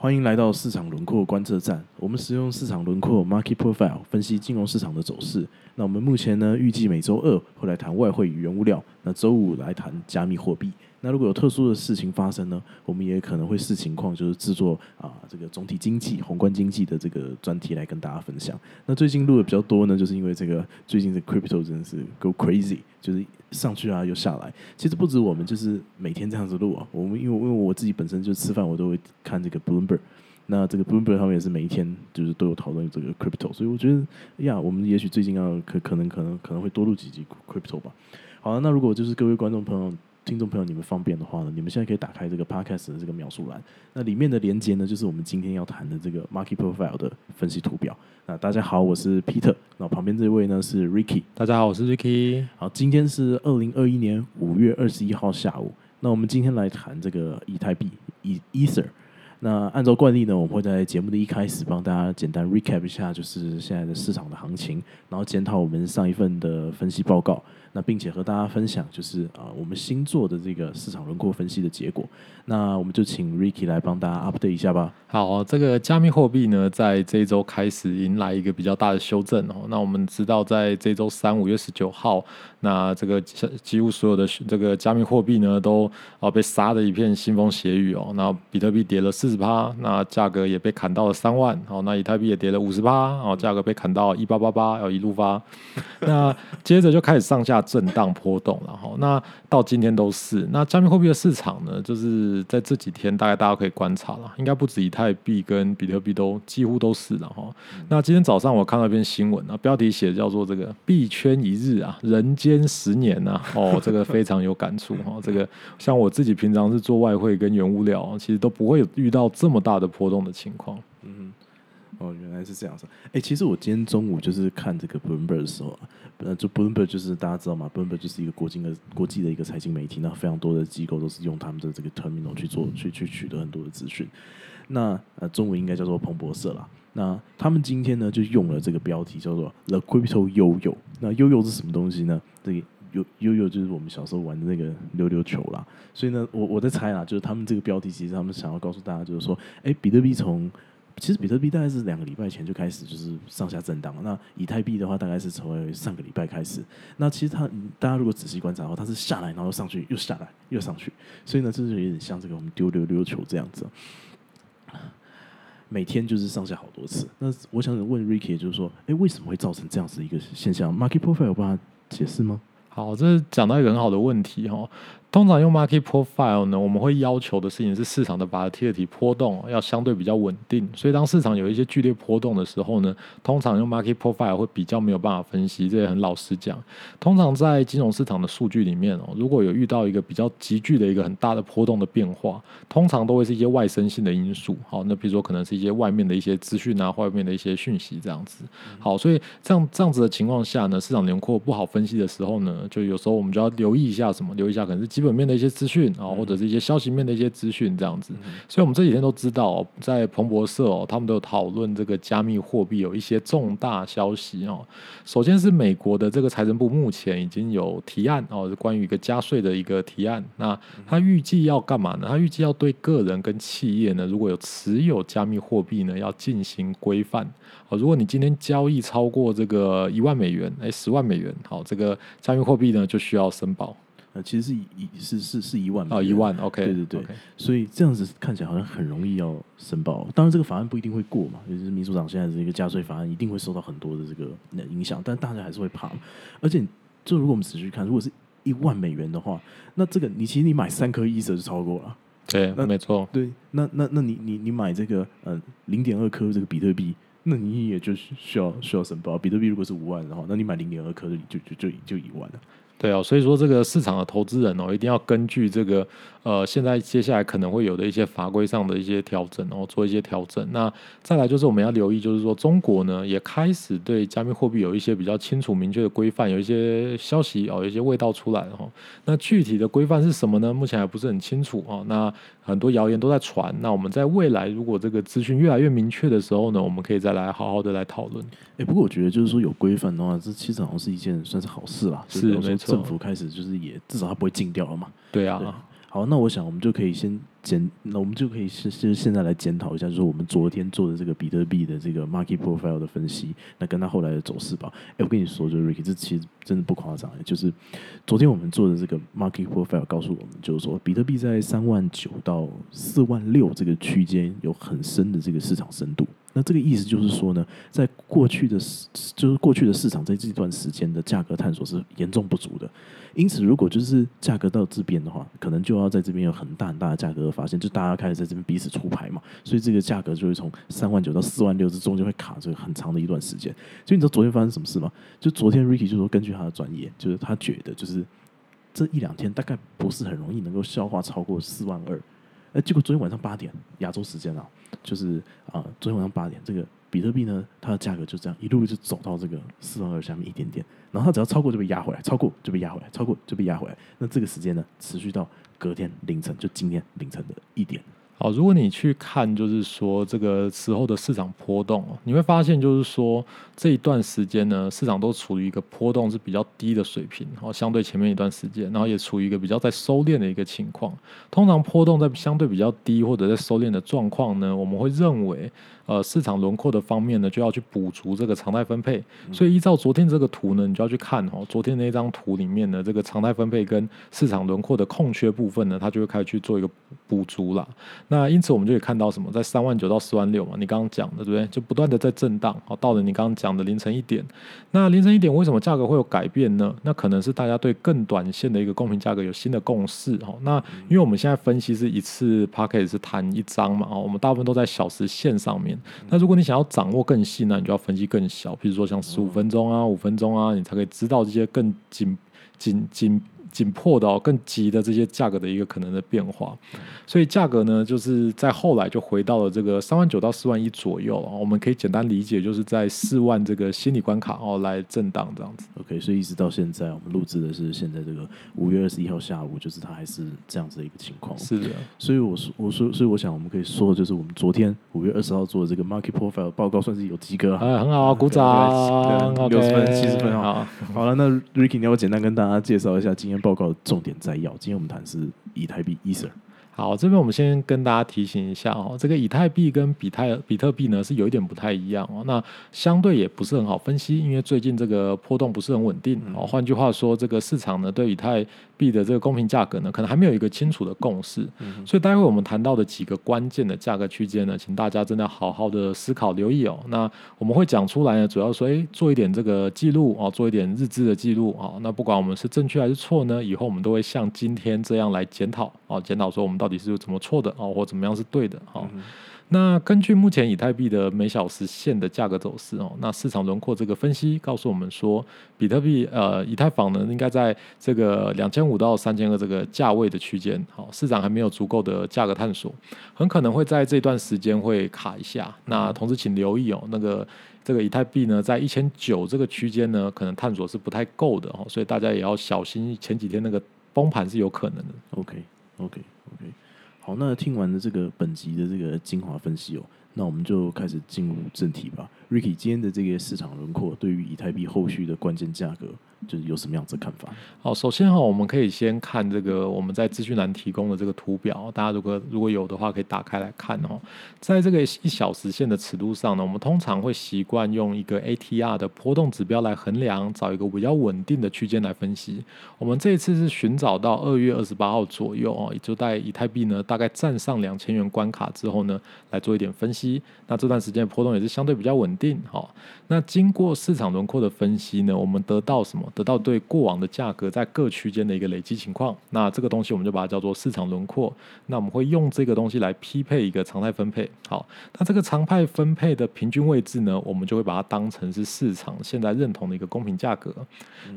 欢迎来到市场轮廓观测站。我们使用市场轮廓 （Market Profile） 分析金融市场的走势。那我们目前呢，预计每周二会来谈外汇与原物料，那周五来谈加密货币。那如果有特殊的事情发生呢，我们也可能会视情况，就是制作啊这个总体经济、宏观经济的这个专题来跟大家分享。那最近录的比较多呢，就是因为这个最近的 crypto 真的是 go crazy，就是上去啊又下来。其实不止我们，就是每天这样子录啊。我们因为因为我自己本身就吃饭，我都会看这个 Bloomberg。那这个 Bloomberg 他们也是每一天就是都有讨论这个 crypto，所以我觉得呀，我们也许最近要可可能可能可能会多录几集 crypto 吧。好，那如果就是各位观众朋友。听众朋友，你们方便的话呢，你们现在可以打开这个 podcast 的这个描述栏，那里面的连接呢，就是我们今天要谈的这个 market profile 的分析图表。那大家好，我是 Peter，那旁边这位呢是 Ricky，大家好，我是 Ricky。好，今天是二零二一年五月二十一号下午，那我们今天来谈这个以太币以 Ether。那按照惯例呢，我们会在节目的一开始帮大家简单 recap 一下，就是现在的市场的行情，然后检讨我们上一份的分析报告。那并且和大家分享，就是啊，我们新做的这个市场轮廓分析的结果。那我们就请 Ricky 来帮大家 update 一下吧。好，这个加密货币呢，在这一周开始迎来一个比较大的修正哦。那我们知道，在这周三五月十九号，那这个几乎所有的这个加密货币呢，都啊被杀的一片腥风血雨哦。那比特币跌了四十趴，那价格也被砍到了三万。好，那以太币也跌了五十趴，哦，价格被砍到一八八八，要一路发。那接着就开始上下。震荡波动，然后那到今天都是那加密货币的市场呢，就是在这几天大概大家可以观察了，应该不止以太币跟比特币都几乎都是了哈。那今天早上我看到一篇新闻啊，标题写叫做这个币圈一日啊，人间十年呐，哦，这个非常有感触哈。这个像我自己平常是做外汇跟原物料，其实都不会有遇到这么大的波动的情况。哦，原来是这样子。哎，其实我今天中午就是看这个 Bloomberg 的时候，呃，就 Bloomberg 就是大家知道吗？Bloomberg 就是一个国际的国际的一个财经媒体，那非常多的机构都是用他们的这个 terminal 去做去去取得很多的资讯。那呃，中文应该叫做彭博社啦。那他们今天呢就用了这个标题叫做 The Crypto Yo-Yo。那 Yo-Yo 是什么东西呢？这个 Yo-Yo 就是我们小时候玩的那个溜溜球啦。所以呢，我我在猜啊，就是他们这个标题其实他们想要告诉大家，就是说，哎，比特币从其实比特币大概是两个礼拜前就开始就是上下震荡。那以太币的话，大概是从上个礼拜开始。那其实它大家如果仔细观察的话，它是下来然后上去又下来又上去，所以呢，就是有点像这个我们丢溜溜球这样子，每天就是上下好多次。那我想问 Ricky，就是说，哎，为什么会造成这样子一个现象？Market Profile 有办法解释吗？好，这是讲到一个很好的问题哈。通常用 market profile 呢，我们会要求的事情是市场的 volatility 波动要相对比较稳定。所以当市场有一些剧烈波动的时候呢，通常用 market profile 会比较没有办法分析。这也很老实讲。通常在金融市场的数据里面哦，如果有遇到一个比较急剧的一个很大的波动的变化，通常都会是一些外生性的因素。好，那比如说可能是一些外面的一些资讯啊，外面的一些讯息这样子。好，所以这样这样子的情况下呢，市场轮廓不好分析的时候呢，就有时候我们就要留意一下什么？留意一下可能是。基本面的一些资讯啊，或者是一些消息面的一些资讯，这样子。所以，我们这几天都知道，在彭博社哦，他们都有讨论这个加密货币有一些重大消息哦。首先是美国的这个财政部目前已经有提案哦，是关于一个加税的一个提案。那他预计要干嘛呢？他预计要对个人跟企业呢，如果有持有加密货币呢，要进行规范哦。如果你今天交易超过这个一万美元，哎，十万美元，好，这个加密货币呢就需要申报。其实是一是是是一万哦，一万，OK，对对对，所以这样子看起来好像很容易要申报。当然，这个法案不一定会过嘛，就是民主党现在这个加税法案一定会受到很多的这个影响，但大家还是会怕。而且，就如果我们仔细看，如果是一万美元的话，那这个你其实你买三颗一折就超过了。对，那没错。对，那那那你你你买这个呃零点二颗这个比特币，那你也就需要需要申报。比特币如果是五万的话，那你买零点二颗的就就就就一万了。对啊，所以说这个市场的投资人哦，一定要根据这个呃，现在接下来可能会有的一些法规上的一些调整，然后做一些调整。那再来就是我们要留意，就是说中国呢也开始对加密货币有一些比较清楚明确的规范，有一些消息哦，有一些味道出来了哈。那具体的规范是什么呢？目前还不是很清楚啊。那很多谣言都在传。那我们在未来如果这个资讯越来越明确的时候呢，我们可以再来好好的来讨论。哎，不过我觉得就是说有规范的话，这其实好像是一件算是好事啦。是没错。政府开始就是也至少它不会禁掉了嘛。对啊，好，那我想我们就可以先检，那我们就可以是是现在来检讨一下，就是我们昨天做的这个比特币的这个 market profile 的分析，那跟它后来的走势吧。哎，我跟你说，就是 Ricky，这其实真的不夸张，就是昨天我们做的这个 market profile 告诉我们，就是说比特币在三万九到四万六这个区间有很深的这个市场深度。那这个意思就是说呢，在过去的市，就是过去的市场在这段时间的价格探索是严重不足的。因此，如果就是价格到这边的话，可能就要在这边有很大很大的价格的发现，就大家开始在这边彼此出牌嘛，所以这个价格就会从三万九到四万六，这中间会卡这个很长的一段时间。所以你知道昨天发生什么事吗？就昨天 Ricky 就说，根据他的专业，就是他觉得就是这一两天大概不是很容易能够消化超过四万二。哎，结果昨天晚上八点亚洲时间啊，就是啊，昨天晚上八点，这个比特币呢，它的价格就这样一路就走到这个四万二下面一点点，然后它只要超过就被压回来，超过就被压回来，超过就被压回来。那这个时间呢，持续到隔天凌晨，就今天凌晨的一点。好，如果你去看，就是说这个时候的市场波动，你会发现，就是说这一段时间呢，市场都处于一个波动是比较低的水平，然后相对前面一段时间，然后也处于一个比较在收敛的一个情况。通常波动在相对比较低或者在收敛的状况呢，我们会认为。呃，市场轮廓的方面呢，就要去补足这个常态分配。所以依照昨天这个图呢，你就要去看哦，昨天那张图里面呢，这个常态分配跟市场轮廓的空缺部分呢，它就会开始去做一个补足了。那因此我们就可以看到什么，在三万九到四万六嘛，你刚刚讲的对不对？就不断的在震荡。好，到了你刚刚讲的凌晨一点，那凌晨一点为什么价格会有改变呢？那可能是大家对更短线的一个公平价格有新的共识。哦，那因为我们现在分析是一次 p a c k e t 是谈一张嘛，哦，我们大部分都在小时线上面。那如果你想要掌握更细呢，你就要分析更小，比如说像十五分钟啊、五分钟啊，你才可以知道这些更紧紧紧。紧迫的哦，更急的这些价格的一个可能的变化，所以价格呢，就是在后来就回到了这个三万九到四万一左右。我们可以简单理解，就是在四万这个心理关卡哦来震荡这样子。OK，所以一直到现在，我们录制的是现在这个五月二十一号下午，就是它还是这样子的一个情况。是的，所以我说我说，所以我想我们可以说，就是我们昨天五月二十号做的这个 market profile 报告算是有及格啊，很好啊，鼓掌，六十分七十分好，好了，那 Ricky，你要简单跟大家介绍一下今天报告的重点摘要。今天我们谈是以太币 Ether。好，这边我们先跟大家提醒一下哦，这个以太币跟比泰比特币呢是有一点不太一样哦。那相对也不是很好分析，因为最近这个波动不是很稳定哦。换句话说，这个市场呢对以太币的这个公平价格呢，可能还没有一个清楚的共识。所以待会我们谈到的几个关键的价格区间呢，请大家真的好好的思考留意哦。那我们会讲出来呢，主要说，哎，做一点这个记录啊，做一点日志的记录啊。那不管我们是正确还是错呢，以后我们都会像今天这样来检讨啊，检讨说我们到到底是怎么错的哦，或怎么样是对的哦？那根据目前以太币的每小时线的价格走势哦，那市场轮廓这个分析告诉我们说，比特币呃以太坊呢应该在这个两千五到三千个这个价位的区间，好，市场还没有足够的价格探索，很可能会在这段时间会卡一下。那同时请留意哦，那个这个以太币呢在一千九这个区间呢，可能探索是不太够的哦，所以大家也要小心前几天那个崩盘是有可能的。OK OK。OK，好，那听完了这个本集的这个精华分析哦，那我们就开始进入正题吧。Ricky，今天的这个市场轮廓对于以太币后续的关键价格。就是有什么样子看法？好，首先哈，我们可以先看这个我们在资讯栏提供的这个图表，大家如果如果有的话，可以打开来看哦。在这个一小时线的尺度上呢，我们通常会习惯用一个 ATR 的波动指标来衡量，找一个比较稳定的区间来分析。我们这一次是寻找到二月二十八号左右哦，也就在以太币呢大概站上两千元关卡之后呢，来做一点分析。那这段时间波动也是相对比较稳定哈。那经过市场轮廓的分析呢，我们得到什么？得到对过往的价格在各区间的一个累积情况，那这个东西我们就把它叫做市场轮廓。那我们会用这个东西来匹配一个常态分配。好，那这个常态分配的平均位置呢，我们就会把它当成是市场现在认同的一个公平价格。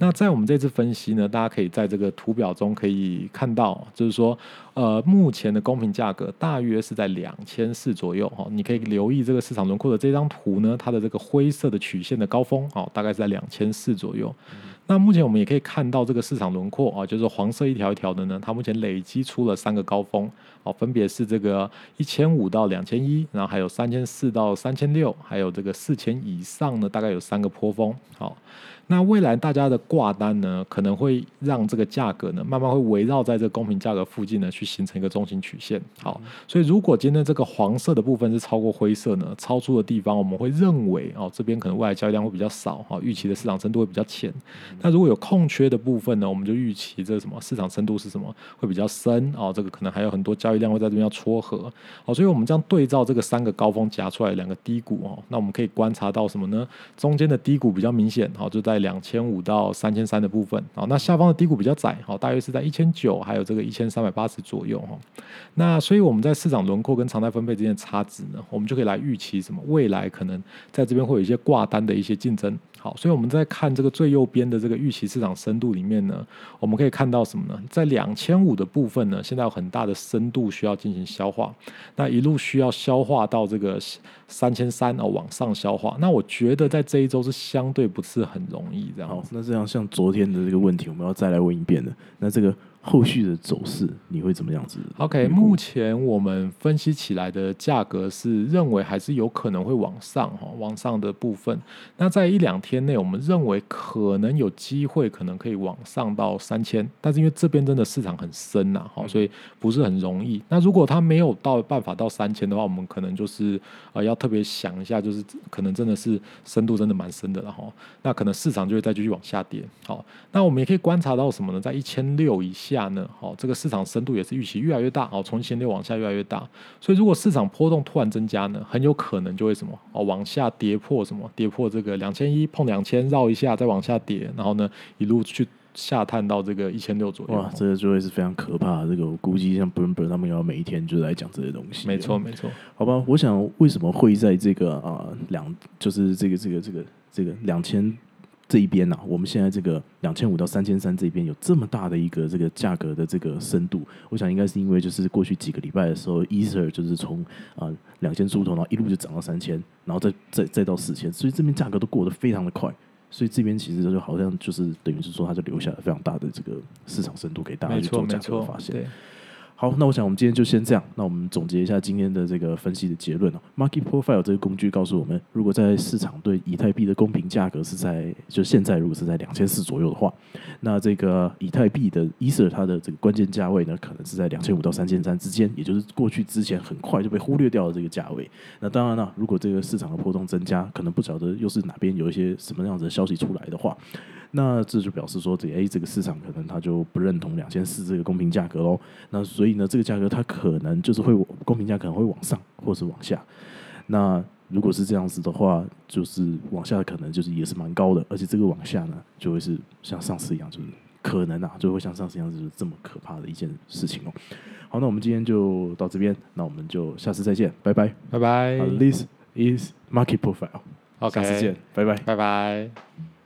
那在我们这次分析呢，大家可以在这个图表中可以看到，就是说，呃，目前的公平价格大约是在两千四左右。哈，你可以留意这个市场轮廓的这张图呢，它的这个灰色的曲线的高峰，哦，大概是在两千四左右。那目前我们也可以看到这个市场轮廓啊，就是黄色一条一条的呢，它目前累积出了三个高峰，哦，分别是这个一千五到两千一，然后还有三千四到三千六，还有这个四千以上呢，大概有三个坡峰，好。那未来大家的挂单呢，可能会让这个价格呢，慢慢会围绕在这个公平价格附近呢，去形成一个中心曲线。好，所以如果今天这个黄色的部分是超过灰色呢，超出的地方，我们会认为哦，这边可能未来交易量会比较少，哈，预期的市场深度会比较浅。那如果有空缺的部分呢，我们就预期这什么市场深度是什么会比较深哦，这个可能还有很多交易量会在这边要撮合。好，所以我们这样对照这个三个高峰夹出来两个低谷哦，那我们可以观察到什么呢？中间的低谷比较明显，好，就在两千五到三千三的部分，好，那下方的低谷比较窄，好，大约是在一千九，还有这个一千三百八十左右哈。那所以我们在市场轮廓跟常态分配之间的差值呢，我们就可以来预期什么？未来可能在这边会有一些挂单的一些竞争。好，所以我们在看这个最右边的这个预期市场深度里面呢，我们可以看到什么呢？在两千五的部分呢，现在有很大的深度需要进行消化，那一路需要消化到这个三千三哦往上消化。那我觉得在这一周是相对不是很容易这样。好，那这样像昨天的这个问题，我们要再来问一遍的。那这个。后续的走势你会怎么样子？OK，目前我们分析起来的价格是认为还是有可能会往上哈，往上的部分。那在一两天内，我们认为可能有机会，可能可以往上到三千。但是因为这边真的市场很深呐，哈，所以不是很容易。那如果它没有到办法到三千的话，我们可能就是呃要特别想一下，就是可能真的是深度真的蛮深的了哈。那可能市场就会再继续往下跌。好，那我们也可以观察到什么呢？在一千六以下。下呢？好，这个市场深度也是预期越来越大，哦，从前六往下越来越大，所以如果市场波动突然增加呢，很有可能就会什么哦，往下跌破什么，跌破这个两千一，碰两千，绕一下再往下跌，然后呢，一路去下探到这个一千六左右。哇，这个就会是非常可怕的。这个我估计像 Bloomberg 他们要每一天就来讲这些东西。没错，没错。好吧，我想为什么会在这个啊两，就是这个这个这个这个两千。这一边呢，我们现在这个两千五到三千三这边有这么大的一个这个价格的这个深度，我想应该是因为就是过去几个礼拜的时候，Ether 就是从啊两千出头，然后一路就涨到三千，然后再再再到四千，所以这边价格都过得非常的快，所以这边其实就好像就是等于是说，它就留下了非常大的这个市场深度给大家去做价格发现。好，那我想我们今天就先这样。那我们总结一下今天的这个分析的结论哦。Market Profile 这个工具告诉我们，如果在市场对以太币的公平价格是在就现在如果是在两千四左右的话，那这个以太币的 Ether 它的这个关键价位呢，可能是在两千五到三千三之间，也就是过去之前很快就被忽略掉的这个价位。那当然了，如果这个市场的波动增加，可能不晓得又是哪边有一些什么样子的消息出来的话。那这就表示说，这 A 这个市场可能它就不认同两千四这个公平价格喽。那所以以呢，这个价格它可能就是会公平价可能会往上，或是往下。那如果是这样子的话，就是往下可能就是也是蛮高的，而且这个往下呢，就会是像上次一样，就是可能啊，就会像上次一样，就是这么可怕的一件事情哦。好，那我们今天就到这边，那我们就下次再见，拜拜，拜拜。This is Market Profile，好，下次见，拜拜，拜拜。